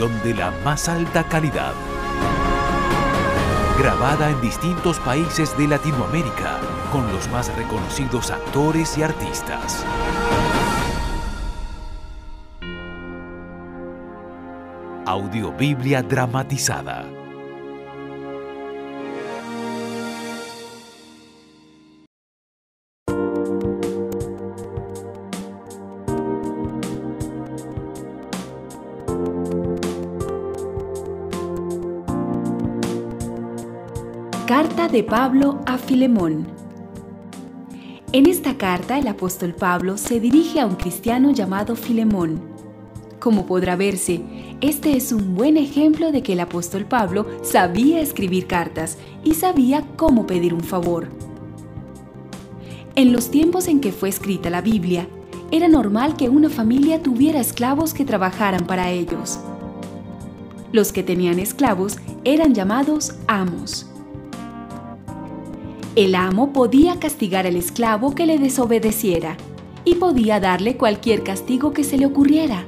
De la más alta calidad. Grabada en distintos países de Latinoamérica con los más reconocidos actores y artistas. Audiobiblia dramatizada. Carta de Pablo a Filemón En esta carta el apóstol Pablo se dirige a un cristiano llamado Filemón. Como podrá verse, este es un buen ejemplo de que el apóstol Pablo sabía escribir cartas y sabía cómo pedir un favor. En los tiempos en que fue escrita la Biblia, era normal que una familia tuviera esclavos que trabajaran para ellos. Los que tenían esclavos eran llamados amos. El amo podía castigar al esclavo que le desobedeciera y podía darle cualquier castigo que se le ocurriera.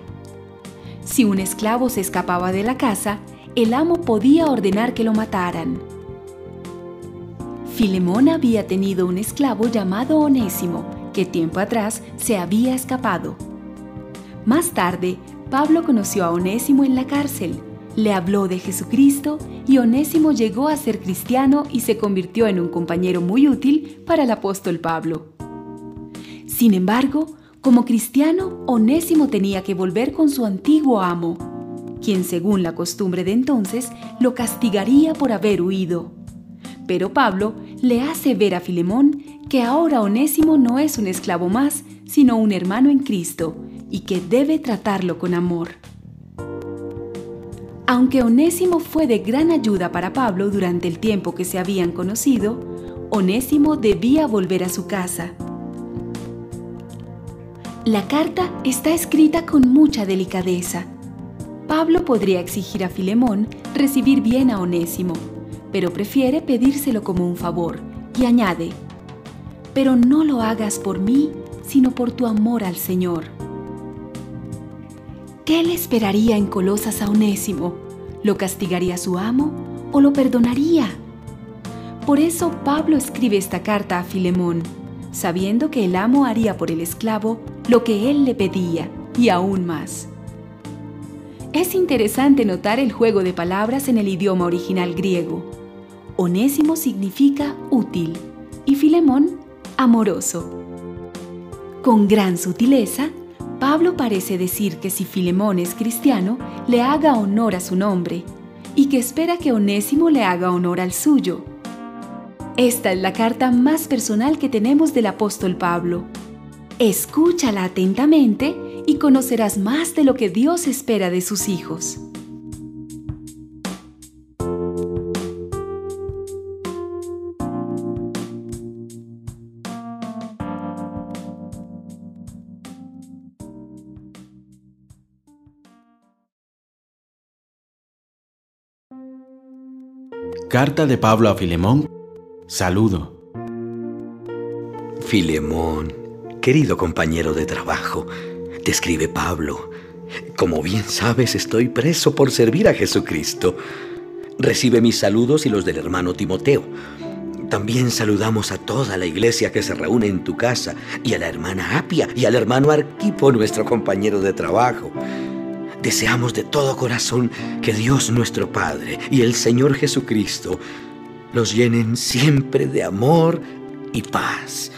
Si un esclavo se escapaba de la casa, el amo podía ordenar que lo mataran. Filemón había tenido un esclavo llamado Onésimo, que tiempo atrás se había escapado. Más tarde, Pablo conoció a Onésimo en la cárcel, le habló de Jesucristo y Onésimo llegó a ser cristiano y se convirtió en un compañero muy útil para el apóstol Pablo. Sin embargo, como cristiano, Onésimo tenía que volver con su antiguo amo, quien según la costumbre de entonces lo castigaría por haber huido. Pero Pablo le hace ver a Filemón que ahora Onésimo no es un esclavo más, sino un hermano en Cristo, y que debe tratarlo con amor. Aunque Onésimo fue de gran ayuda para Pablo durante el tiempo que se habían conocido, Onésimo debía volver a su casa. La carta está escrita con mucha delicadeza. Pablo podría exigir a Filemón recibir bien a Onésimo, pero prefiere pedírselo como un favor y añade, pero no lo hagas por mí, sino por tu amor al Señor. ¿Qué le esperaría en Colosas a Onésimo? ¿Lo castigaría su amo o lo perdonaría? Por eso Pablo escribe esta carta a Filemón, sabiendo que el amo haría por el esclavo lo que él le pedía y aún más. Es interesante notar el juego de palabras en el idioma original griego. Onésimo significa útil y Filemón amoroso. Con gran sutileza, Pablo parece decir que si Filemón es cristiano, le haga honor a su nombre y que espera que Onésimo le haga honor al suyo. Esta es la carta más personal que tenemos del apóstol Pablo. Escúchala atentamente y conocerás más de lo que Dios espera de sus hijos. Carta de Pablo a Filemón. Saludo. Filemón, querido compañero de trabajo, te escribe Pablo. Como bien sabes, estoy preso por servir a Jesucristo. Recibe mis saludos y los del hermano Timoteo. También saludamos a toda la iglesia que se reúne en tu casa y a la hermana Apia y al hermano Arquipo, nuestro compañero de trabajo. Deseamos de todo corazón que Dios nuestro Padre y el Señor Jesucristo los llenen siempre de amor y paz.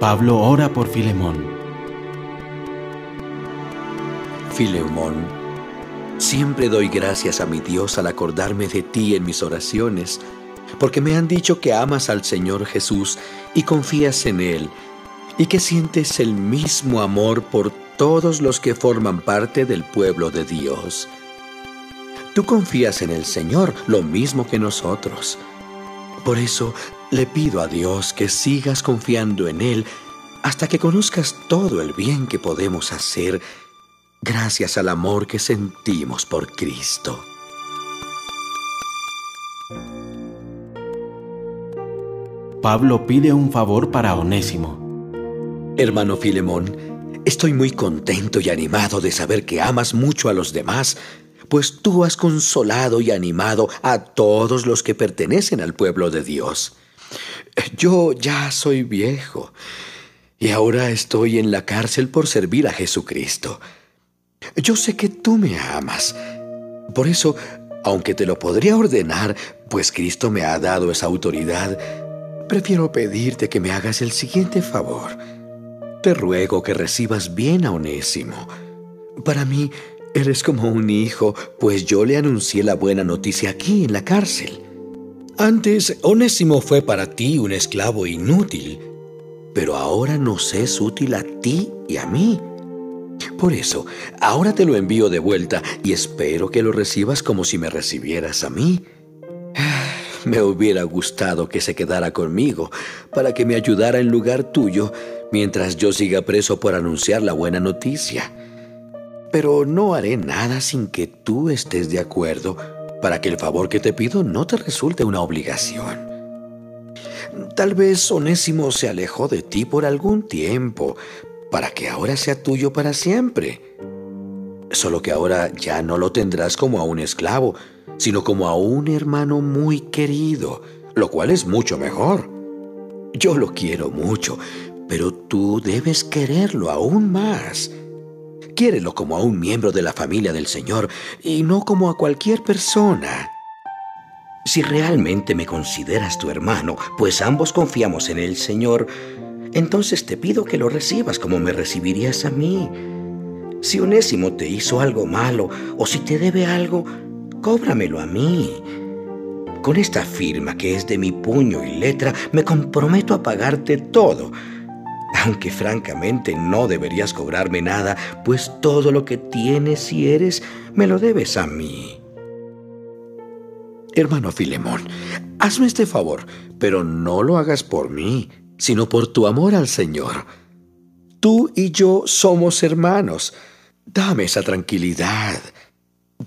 Pablo ora por Filemón. Filemón, siempre doy gracias a mi Dios al acordarme de ti en mis oraciones, porque me han dicho que amas al Señor Jesús y confías en Él, y que sientes el mismo amor por todos los que forman parte del pueblo de Dios. Tú confías en el Señor lo mismo que nosotros. Por eso le pido a Dios que sigas confiando en Él hasta que conozcas todo el bien que podemos hacer gracias al amor que sentimos por Cristo. Pablo pide un favor para Onésimo. Hermano Filemón, estoy muy contento y animado de saber que amas mucho a los demás, pues tú has consolado y animado a todos los que pertenecen al pueblo de Dios. Yo ya soy viejo y ahora estoy en la cárcel por servir a Jesucristo. Yo sé que tú me amas. Por eso, aunque te lo podría ordenar, pues Cristo me ha dado esa autoridad, prefiero pedirte que me hagas el siguiente favor. Te ruego que recibas bien a Onésimo. Para mí, eres como un hijo, pues yo le anuncié la buena noticia aquí en la cárcel. Antes, Onésimo fue para ti un esclavo inútil, pero ahora nos es útil a ti y a mí. Por eso, ahora te lo envío de vuelta y espero que lo recibas como si me recibieras a mí. Me hubiera gustado que se quedara conmigo para que me ayudara en lugar tuyo mientras yo siga preso por anunciar la buena noticia. Pero no haré nada sin que tú estés de acuerdo para que el favor que te pido no te resulte una obligación. Tal vez Onésimo se alejó de ti por algún tiempo, para que ahora sea tuyo para siempre. Solo que ahora ya no lo tendrás como a un esclavo, sino como a un hermano muy querido, lo cual es mucho mejor. Yo lo quiero mucho, pero tú debes quererlo aún más. Quiérelo como a un miembro de la familia del Señor y no como a cualquier persona. Si realmente me consideras tu hermano, pues ambos confiamos en el Señor, entonces te pido que lo recibas como me recibirías a mí. Si Onésimo te hizo algo malo o si te debe algo, cóbramelo a mí. Con esta firma que es de mi puño y letra, me comprometo a pagarte todo. Aunque francamente no deberías cobrarme nada, pues todo lo que tienes y eres me lo debes a mí. Hermano Filemón, hazme este favor, pero no lo hagas por mí sino por tu amor al Señor. Tú y yo somos hermanos. Dame esa tranquilidad.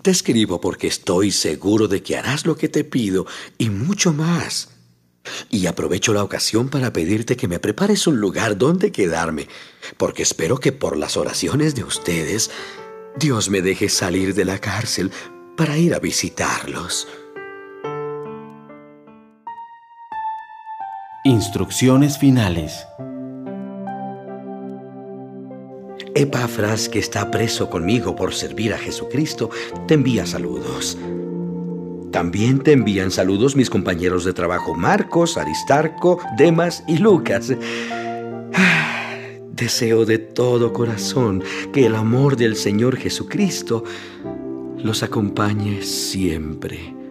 Te escribo porque estoy seguro de que harás lo que te pido y mucho más. Y aprovecho la ocasión para pedirte que me prepares un lugar donde quedarme, porque espero que por las oraciones de ustedes Dios me deje salir de la cárcel para ir a visitarlos. Instrucciones finales. Epafras, que está preso conmigo por servir a Jesucristo, te envía saludos. También te envían saludos mis compañeros de trabajo Marcos, Aristarco, Demas y Lucas. Deseo de todo corazón que el amor del Señor Jesucristo los acompañe siempre.